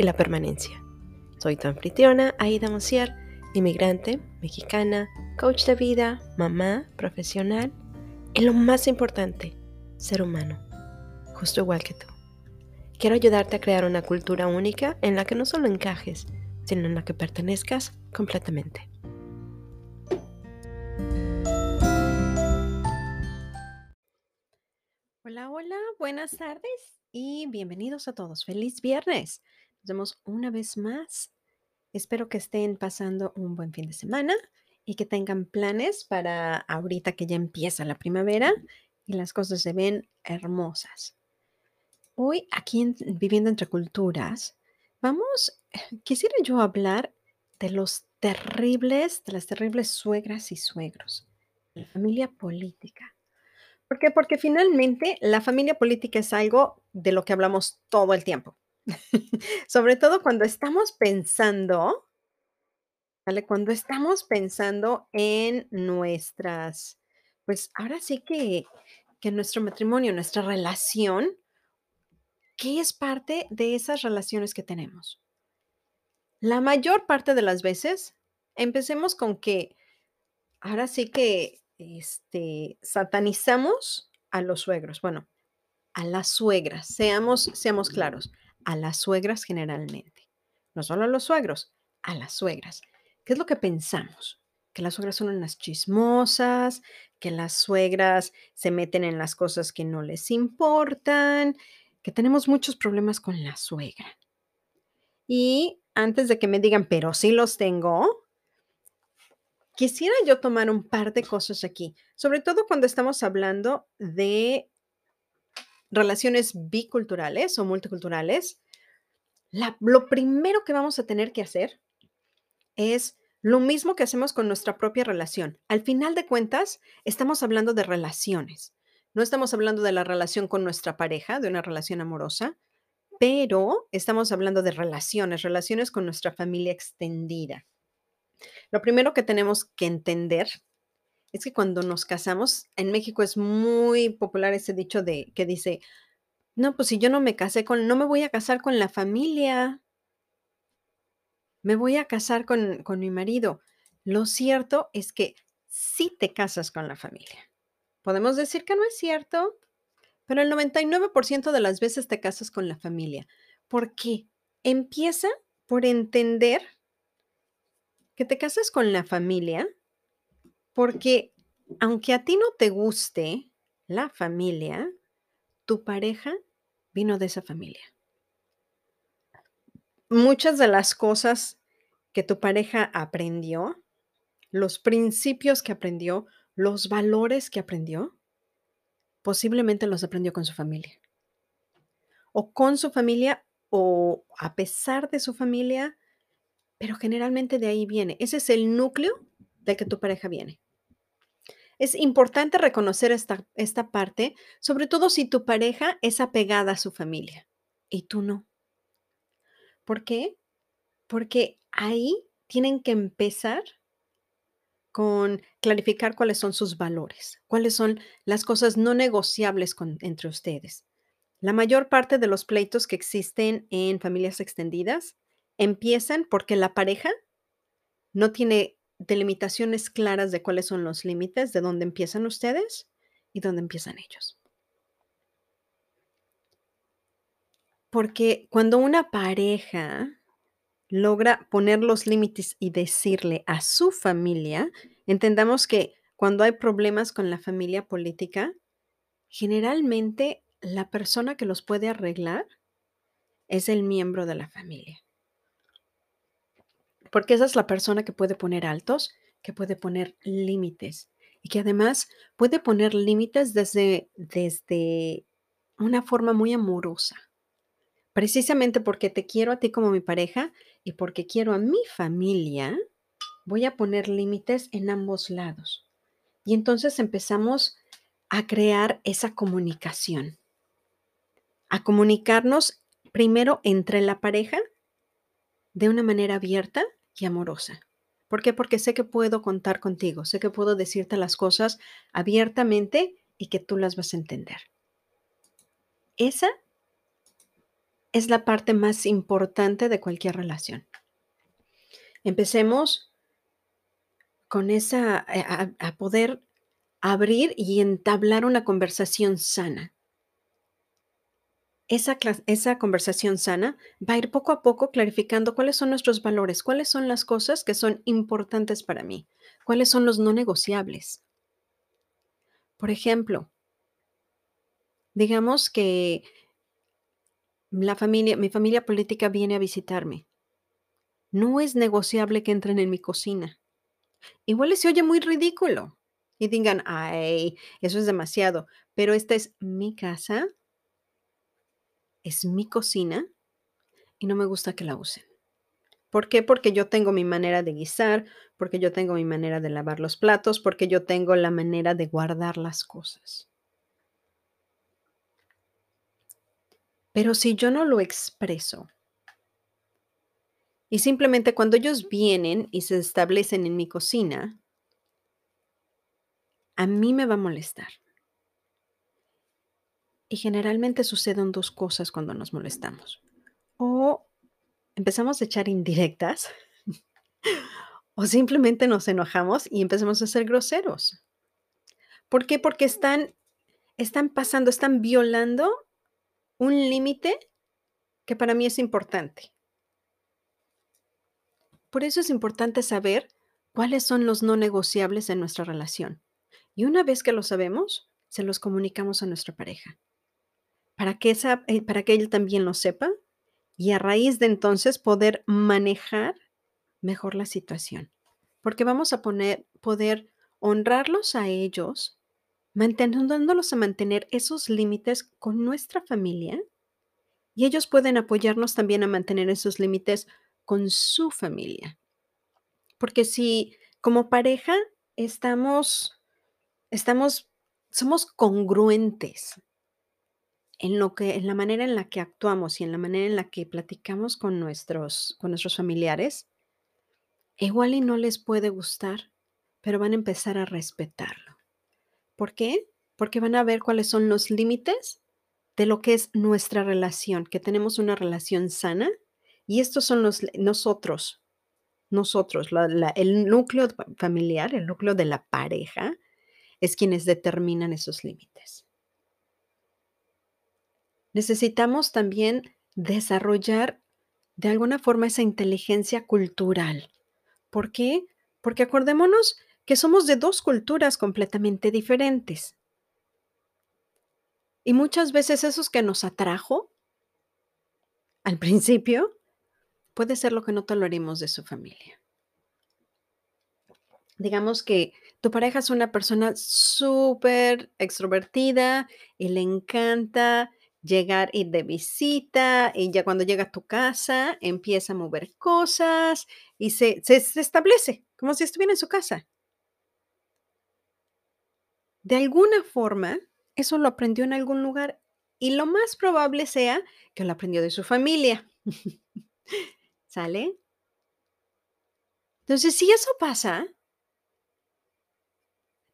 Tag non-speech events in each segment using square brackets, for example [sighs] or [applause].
y la permanencia. Soy tu anfitriona, Aida Mosier, inmigrante, mexicana, coach de vida, mamá, profesional y lo más importante, ser humano, justo igual que tú. Quiero ayudarte a crear una cultura única en la que no solo encajes, sino en la que pertenezcas completamente. Hola, hola, buenas tardes y bienvenidos a todos. Feliz viernes. Nos vemos una vez más. Espero que estén pasando un buen fin de semana y que tengan planes para ahorita que ya empieza la primavera y las cosas se ven hermosas. Hoy aquí en Viviendo entre Culturas, vamos, [sighs] quisiera yo hablar de los terribles, de las terribles suegras y suegros, la familia política. ¿Por qué? Porque finalmente la familia política es algo de lo que hablamos todo el tiempo. [laughs] Sobre todo cuando estamos pensando, ¿vale? Cuando estamos pensando en nuestras, pues ahora sí que, que nuestro matrimonio, nuestra relación, ¿qué es parte de esas relaciones que tenemos? La mayor parte de las veces, empecemos con que ahora sí que este, satanizamos a los suegros. Bueno, a las suegras, seamos, seamos claros, a las suegras generalmente. No solo a los suegros, a las suegras. ¿Qué es lo que pensamos? Que las suegras son unas chismosas, que las suegras se meten en las cosas que no les importan, que tenemos muchos problemas con la suegra. Y antes de que me digan, pero sí los tengo, Quisiera yo tomar un par de cosas aquí, sobre todo cuando estamos hablando de relaciones biculturales o multiculturales. lo primero que vamos a tener que hacer es lo mismo que hacemos con nuestra propia relación. Al final de cuentas, estamos hablando de relaciones. No estamos hablando de la relación con nuestra pareja, de una relación amorosa, pero estamos hablando de relaciones, relaciones con nuestra familia extendida. Lo primero que tenemos que entender es que cuando nos casamos, en México es muy popular ese dicho de que dice, no, pues si yo no me casé con, no me voy a casar con la familia, me voy a casar con, con mi marido. Lo cierto es que sí te casas con la familia. Podemos decir que no es cierto, pero el 99% de las veces te casas con la familia. ¿Por qué? Empieza por entender que te cases con la familia, porque aunque a ti no te guste la familia, tu pareja vino de esa familia. Muchas de las cosas que tu pareja aprendió, los principios que aprendió, los valores que aprendió, posiblemente los aprendió con su familia. O con su familia o a pesar de su familia pero generalmente de ahí viene. Ese es el núcleo de que tu pareja viene. Es importante reconocer esta, esta parte, sobre todo si tu pareja es apegada a su familia y tú no. ¿Por qué? Porque ahí tienen que empezar con clarificar cuáles son sus valores, cuáles son las cosas no negociables entre ustedes. La mayor parte de los pleitos que existen en familias extendidas empiezan porque la pareja no tiene delimitaciones claras de cuáles son los límites, de dónde empiezan ustedes y dónde empiezan ellos. Porque cuando una pareja logra poner los límites y decirle a su familia, entendamos que cuando hay problemas con la familia política, generalmente la persona que los puede arreglar es el miembro de la familia. Porque esa es la persona que puede poner altos, que puede poner límites y que además puede poner límites desde, desde una forma muy amorosa. Precisamente porque te quiero a ti como mi pareja y porque quiero a mi familia, voy a poner límites en ambos lados. Y entonces empezamos a crear esa comunicación, a comunicarnos primero entre la pareja de una manera abierta y amorosa. ¿Por qué? Porque sé que puedo contar contigo, sé que puedo decirte las cosas abiertamente y que tú las vas a entender. Esa es la parte más importante de cualquier relación. Empecemos con esa, eh, a, a poder abrir y entablar una conversación sana. Esa, esa conversación sana va a ir poco a poco clarificando cuáles son nuestros valores, cuáles son las cosas que son importantes para mí, cuáles son los no negociables. Por ejemplo, digamos que la familia, mi familia política viene a visitarme. No es negociable que entren en mi cocina. Igual se oye muy ridículo y digan, ay, eso es demasiado, pero esta es mi casa, es mi cocina y no me gusta que la usen. ¿Por qué? Porque yo tengo mi manera de guisar, porque yo tengo mi manera de lavar los platos, porque yo tengo la manera de guardar las cosas. Pero si yo no lo expreso y simplemente cuando ellos vienen y se establecen en mi cocina, a mí me va a molestar. Y generalmente suceden dos cosas cuando nos molestamos. O empezamos a echar indirectas [laughs] o simplemente nos enojamos y empezamos a ser groseros. ¿Por qué? Porque están, están pasando, están violando un límite que para mí es importante. Por eso es importante saber cuáles son los no negociables en nuestra relación. Y una vez que lo sabemos, se los comunicamos a nuestra pareja. Para que, esa, eh, para que él también lo sepa y a raíz de entonces poder manejar mejor la situación. Porque vamos a poner, poder honrarlos a ellos, manteniéndolos a mantener esos límites con nuestra familia y ellos pueden apoyarnos también a mantener esos límites con su familia. Porque si como pareja estamos, estamos, somos congruentes en lo que, en la manera en la que actuamos y en la manera en la que platicamos con nuestros, con nuestros familiares, igual y no les puede gustar, pero van a empezar a respetarlo. ¿Por qué? Porque van a ver cuáles son los límites de lo que es nuestra relación, que tenemos una relación sana y estos son los nosotros, nosotros, el núcleo fa- familiar, el núcleo de la pareja, es quienes determinan esos límites. Necesitamos también desarrollar de alguna forma esa inteligencia cultural. ¿Por qué? Porque acordémonos que somos de dos culturas completamente diferentes. Y muchas veces esos que nos atrajo al principio puede ser lo que no toleremos de su familia. Digamos que tu pareja es una persona súper extrovertida y le encanta llegar, ir de visita y ya cuando llega a tu casa empieza a mover cosas y se, se, se establece como si estuviera en su casa. De alguna forma, eso lo aprendió en algún lugar y lo más probable sea que lo aprendió de su familia. [laughs] ¿Sale? Entonces, si eso pasa,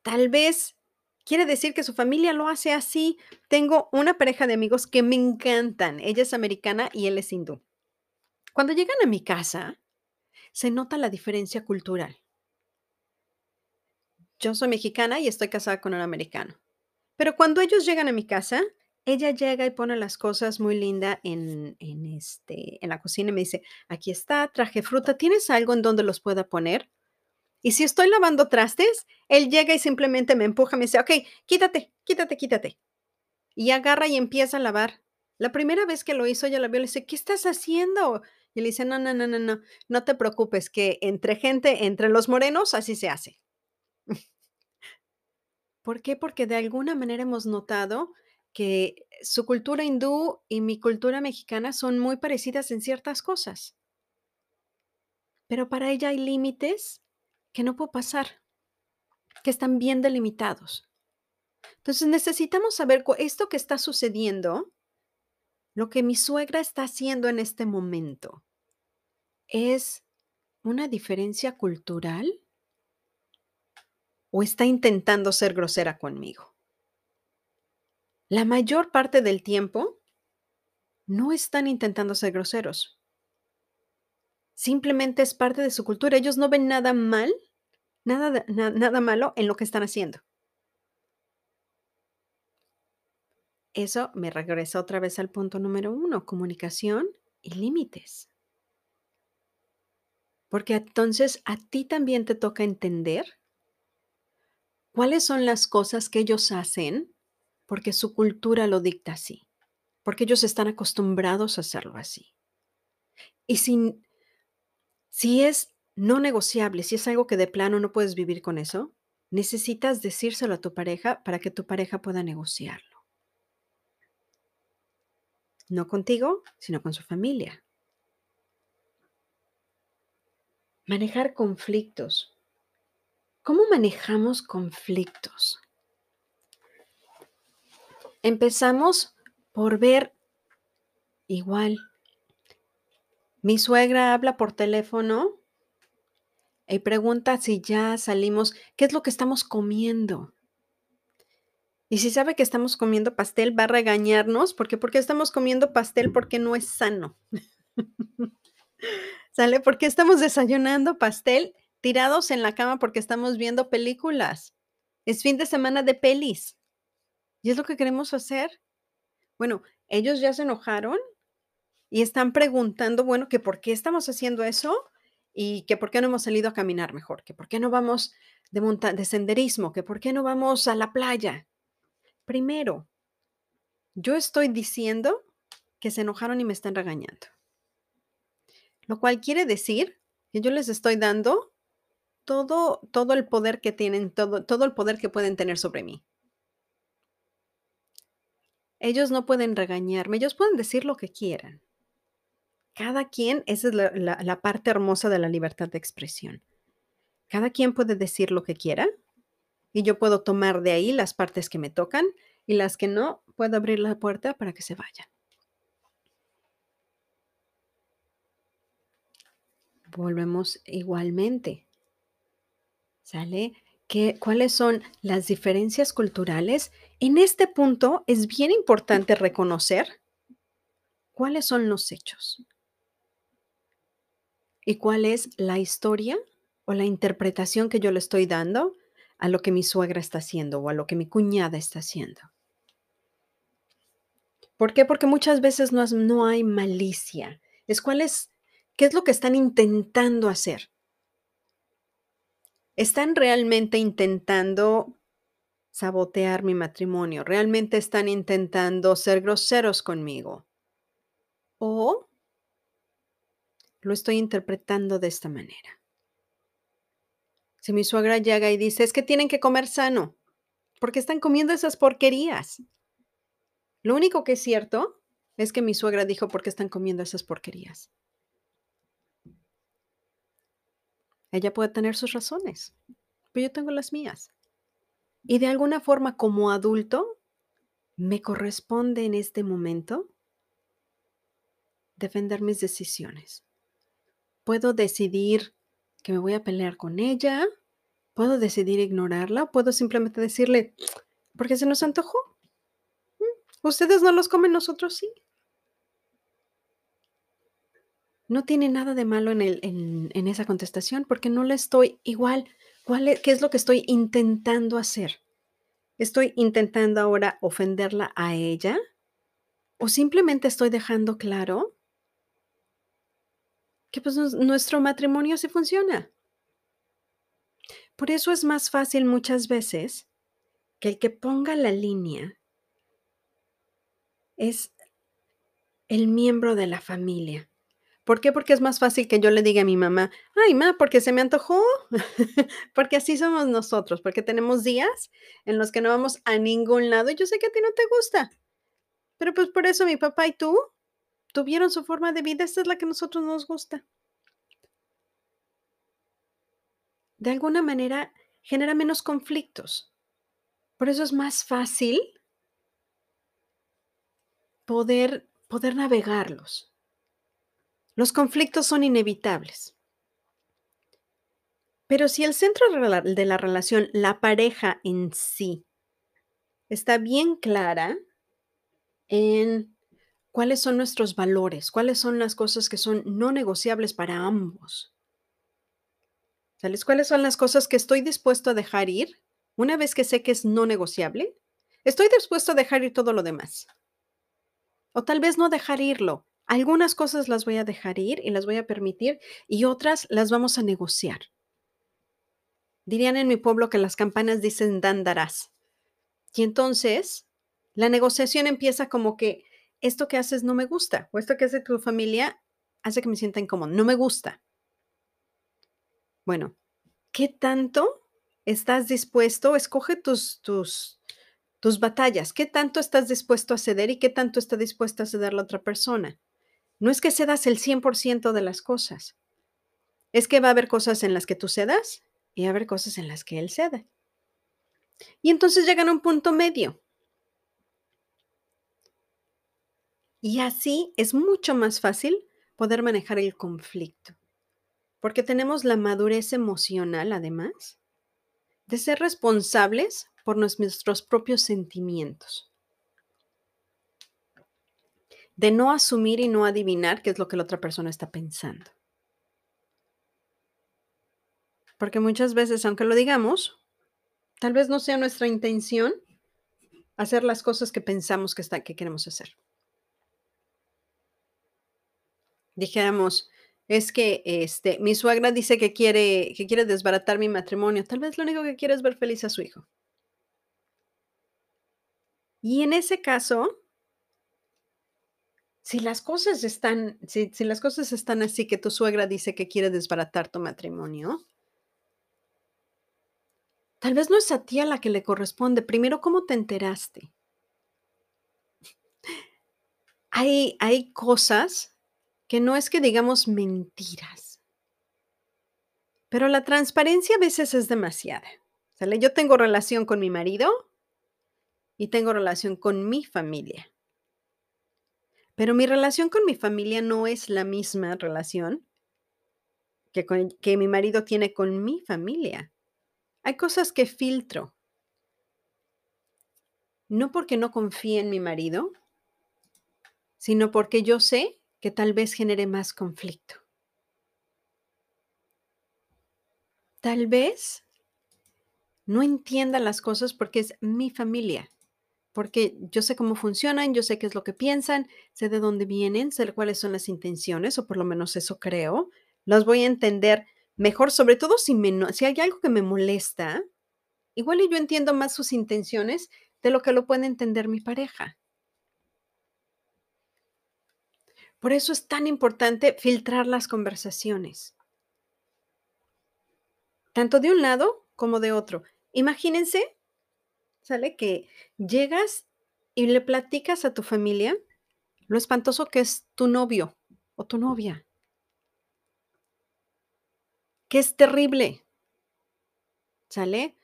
tal vez quiere decir que su familia lo hace así. Tengo una pareja de amigos que me encantan. Ella es americana y él es hindú. Cuando llegan a mi casa, se nota la diferencia cultural. Yo soy mexicana y estoy casada con un americano. Pero cuando ellos llegan a mi casa, ella llega y pone las cosas muy linda en, en, este, en la cocina y me dice, aquí está, traje fruta, ¿tienes algo en donde los pueda poner? Y si estoy lavando trastes, él llega y simplemente me empuja, me dice, ok, quítate, quítate, quítate. Y agarra y empieza a lavar. La primera vez que lo hizo, ella la vio y le dice, ¿qué estás haciendo? Y le dice, no, no, no, no, no, no te preocupes, que entre gente, entre los morenos, así se hace. [laughs] ¿Por qué? Porque de alguna manera hemos notado que su cultura hindú y mi cultura mexicana son muy parecidas en ciertas cosas. Pero para ella hay límites que no puedo pasar, que están bien delimitados. Entonces necesitamos saber esto que está sucediendo, lo que mi suegra está haciendo en este momento, ¿es una diferencia cultural o está intentando ser grosera conmigo? La mayor parte del tiempo no están intentando ser groseros. Simplemente es parte de su cultura. Ellos no ven nada mal, nada, nada malo en lo que están haciendo. Eso me regresa otra vez al punto número uno, comunicación y límites. Porque entonces a ti también te toca entender cuáles son las cosas que ellos hacen porque su cultura lo dicta así, porque ellos están acostumbrados a hacerlo así. Y si, si es no negociable, si es algo que de plano no puedes vivir con eso, necesitas decírselo a tu pareja para que tu pareja pueda negociarlo. No contigo, sino con su familia. Manejar conflictos. ¿Cómo manejamos conflictos? Empezamos por ver igual. Mi suegra habla por teléfono y pregunta si ya salimos, ¿qué es lo que estamos comiendo? Y si sabe que estamos comiendo pastel, va a regañarnos, porque porque estamos comiendo pastel porque no es sano. [laughs] ¿Sale? Porque estamos desayunando pastel tirados en la cama porque estamos viendo películas. Es fin de semana de pelis. ¿Y es lo que queremos hacer? Bueno, ellos ya se enojaron y están preguntando, bueno, que por qué estamos haciendo eso y que por qué no hemos salido a caminar mejor, que por qué no vamos de, de senderismo, que por qué no vamos a la playa. Primero, yo estoy diciendo que se enojaron y me están regañando. Lo cual quiere decir que yo les estoy dando todo, todo el poder que tienen, todo, todo el poder que pueden tener sobre mí. Ellos no pueden regañarme, ellos pueden decir lo que quieran. Cada quien, esa es la, parte hermosa de la libertad de expresión. Cada quien puede decir lo que quiera y yo puedo tomar de ahí las partes que me tocan y las que no, puedo abrir la puerta para que se vayan. Volvemos igualmente. ¿Sale? ¿Cuáles son las diferencias culturales? En este punto es bien importante reconocer cuáles son los hechos y cuál es la historia o la interpretación que yo le estoy dando a lo que mi suegra está haciendo o a lo que mi cuñada está haciendo. ¿Por qué? Porque muchas veces no, no hay malicia. Es cuál es, qué es lo que están intentando hacer. ¿Están realmente intentando sabotear mi matrimonio? ¿Realmente están intentando ser groseros conmigo? ¿O lo estoy interpretando de esta manera? Si mi suegra llega y dice, es que tienen que comer sano, porque están comiendo esas porquerías. Lo único que es cierto es que mi suegra dijo, ¿por qué están comiendo esas porquerías? Ella puede tener sus razones, pero yo tengo las mías. Y de alguna forma como adulto, me corresponde en este momento defender mis decisiones. Puedo decidir que me voy a pelear con ella, puedo decidir ignorarla, puedo simplemente decirle, porque se nos antojó. Mm, ustedes no los comen, nosotros sí. No tiene nada de malo en, esa contestación porque no le estoy igual. ¿cuál ¿Qué es lo que estoy intentando hacer? ¿Estoy intentando ahora ofenderla a ella? ¿O simplemente estoy dejando claro que pues nuestro matrimonio sí funciona? Por eso es más fácil muchas veces que el que ponga la línea es el miembro de la familia ¿Por qué? Porque es más fácil que yo le diga a mi mamá, ay, ma, porque se me antojó, [laughs] porque así somos nosotros, porque tenemos días en los que no vamos a ningún lado y yo sé que a ti no te gusta. Pero pues por eso mi papá y tú tuvieron su forma de vida, esta es la que a nosotros nos gusta. De alguna manera genera menos conflictos. Por eso es más fácil poder, poder navegarlos. Los conflictos son inevitables. Pero si el centro de la relación, la pareja en sí, está bien clara en cuáles son nuestros valores, cuáles son las cosas que son no negociables para ambos. ¿Sabes cuáles son las cosas que estoy dispuesto a dejar ir una vez que sé que es no negociable? Estoy dispuesto a dejar ir todo lo demás. O tal vez no dejar irlo. Algunas cosas las voy a dejar ir y las voy a permitir y otras las vamos a negociar. Dirían en mi pueblo que las campanas dicen dan darás. Y entonces la negociación empieza como que esto que haces no me gusta o esto que hace tu familia hace que me sienta incómodo, no me gusta. Bueno, ¿qué tanto estás dispuesto? Escoge tus, tus, tus batallas. ¿Qué tanto estás dispuesto a ceder y qué tanto está dispuesta a ceder la otra persona? No es que cedas el 100% de las cosas. Es que va a haber cosas en las que tú cedas y va a haber cosas en las que él cede. Y entonces llegan a un punto medio. Y así es mucho más fácil poder manejar el conflicto, porque tenemos la madurez emocional, además, de ser responsables por nuestros propios sentimientos, de no asumir y no adivinar qué es lo que la otra persona está pensando. Porque muchas veces, aunque lo digamos, tal vez no sea nuestra intención hacer las cosas que pensamos que, está, que queremos hacer. Dijéramos, es que este, mi suegra dice que quiere, que quiere desbaratar mi matrimonio. Tal vez lo único que quiere es ver feliz a su hijo. Y en ese caso, si las cosas están, si, si las cosas están así que tu suegra dice que quiere desbaratar tu matrimonio, Tal vez no es a ti a la que le corresponde. Primero, ¿cómo te enteraste? [laughs] Hay, hay cosas que no es que digamos mentiras, pero la transparencia a veces es demasiada. ¿sale? Yo tengo relación con mi marido y tengo relación con mi familia. Pero mi relación con mi familia no es la misma relación que, que mi marido tiene con mi familia. Hay cosas que filtro. No porque no confíe en mi marido, sino porque yo sé que tal vez genere más conflicto. Tal vez no entienda las cosas porque es mi familia, porque yo sé cómo funcionan, yo sé qué es lo que piensan, sé de dónde vienen, sé cuáles son las intenciones, o por lo menos eso creo. Las voy a entender mejor, sobre todo si, si hay algo que me molesta, igual yo entiendo más sus intenciones de lo que lo puede entender mi pareja. Por eso es tan importante filtrar las conversaciones, tanto de un lado como de otro. Imagínense, ¿sale? Que llegas y le platicas a tu familia lo espantoso que es tu novio o tu novia que es terrible. ¿Sale?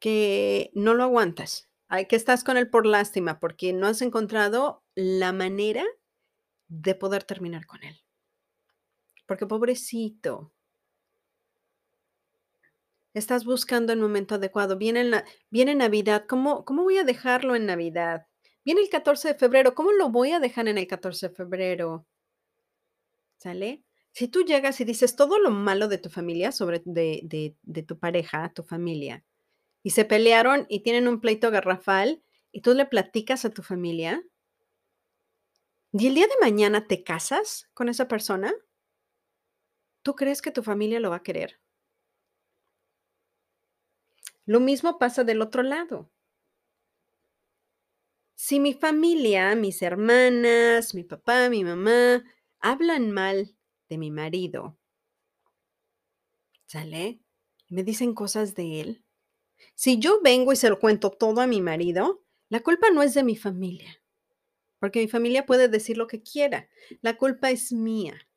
Que no lo aguantas. Que estás con él por lástima porque no has encontrado la manera de poder terminar con él. Porque pobrecito. Estás buscando el momento adecuado. Viene, viene Navidad. ¿Cómo, ¿Cómo voy a dejarlo en Navidad? Viene el 14 de febrero. ¿Cómo lo voy a dejar en el 14 de febrero? ¿Sale? Si tú llegas y dices todo lo malo de tu familia, sobre de, de, tu pareja, tu familia, y se pelearon y tienen un pleito garrafal, y tú le platicas a tu familia, y el día de mañana te casas con esa persona, ¿tú crees que tu familia lo va a querer? Lo mismo pasa del otro lado. Si mi familia, mis hermanas, mi papá, mi mamá, hablan mal de mi marido, ¿sale? Me dicen cosas de él. Si yo vengo y se lo cuento todo a mi marido, la culpa no es de mi familia. Porque mi familia puede decir lo que quiera. La culpa es mía,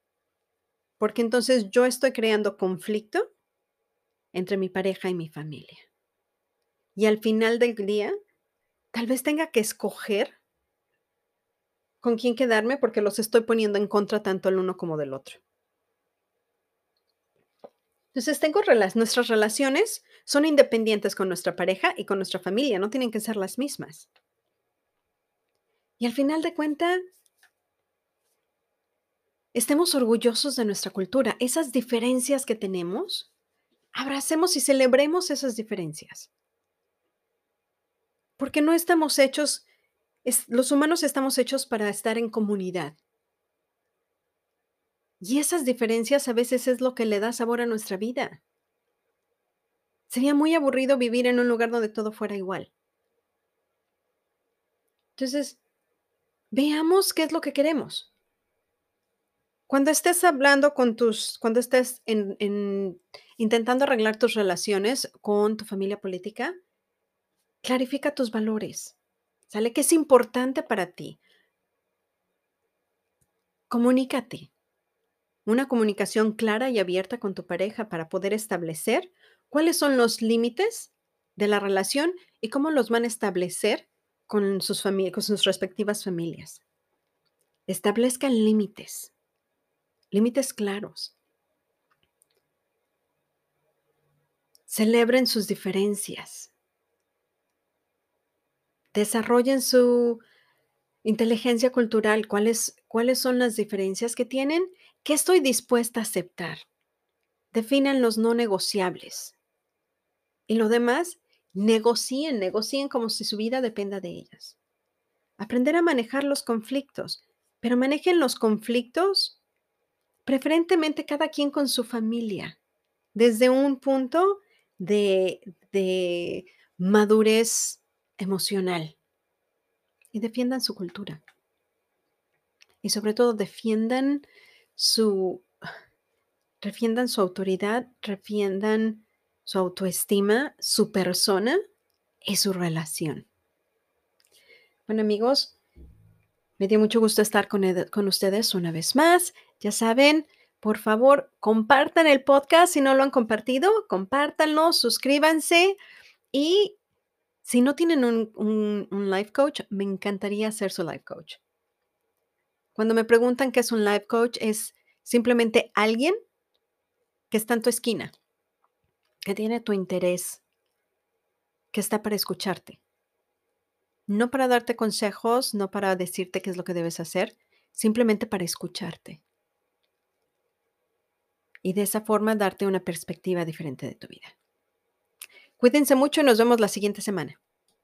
porque entonces yo estoy creando conflicto entre mi pareja y mi familia. Y al final del día, tal vez tenga que escoger con quién quedarme porque los estoy poniendo en contra tanto el uno como del otro. Entonces, tengo nuestras relaciones son independientes con nuestra pareja y con nuestra familia, no tienen que ser las mismas. Y al final de cuentas, estemos orgullosos de nuestra cultura, esas diferencias que tenemos, abracemos y celebremos esas diferencias. Porque no estamos hechos, los humanos estamos hechos para estar en comunidad. Y esas diferencias a veces es lo que le da sabor a nuestra vida. Sería muy aburrido vivir en un lugar donde todo fuera igual. Entonces, veamos qué es lo que queremos. Cuando estés hablando con tus, cuando estés intentando arreglar tus relaciones con tu familia política, clarifica tus valores. ¿Sale? ¿Qué es importante para ti? Comunícate una comunicación clara y abierta con tu pareja para poder establecer cuáles son los límites de la relación y cómo los van a establecer con sus, con sus respectivas familias. Establezcan límites, límites claros. Celebren sus diferencias. Desarrollen su inteligencia cultural, cuáles, cuáles son las diferencias que tienen ¿Qué estoy dispuesta a aceptar? Definan los no negociables. Y lo demás, negocien, negocien como si su vida dependa de ellas. Aprender a manejar los conflictos, pero manejen los conflictos preferentemente cada quien con su familia, desde un punto de, madurez emocional. Y defiendan su cultura. Y sobre todo defiendan su, refiendan su autoridad, refiendan su autoestima, su persona y su relación. Bueno amigos, me dio mucho gusto estar con, con ustedes una vez más. Ya saben, por favor, compartan el podcast si no lo han compartido, compártanlo, suscríbanse y si no tienen un, un, un life coach, me encantaría ser su life coach. Cuando me preguntan qué es un life coach, es simplemente alguien que está en tu esquina, que tiene tu interés, que está para escucharte. No para darte consejos, no para decirte qué es lo que debes hacer, simplemente para escucharte. Y de esa forma darte una perspectiva diferente de tu vida. Cuídense mucho y nos vemos la siguiente semana.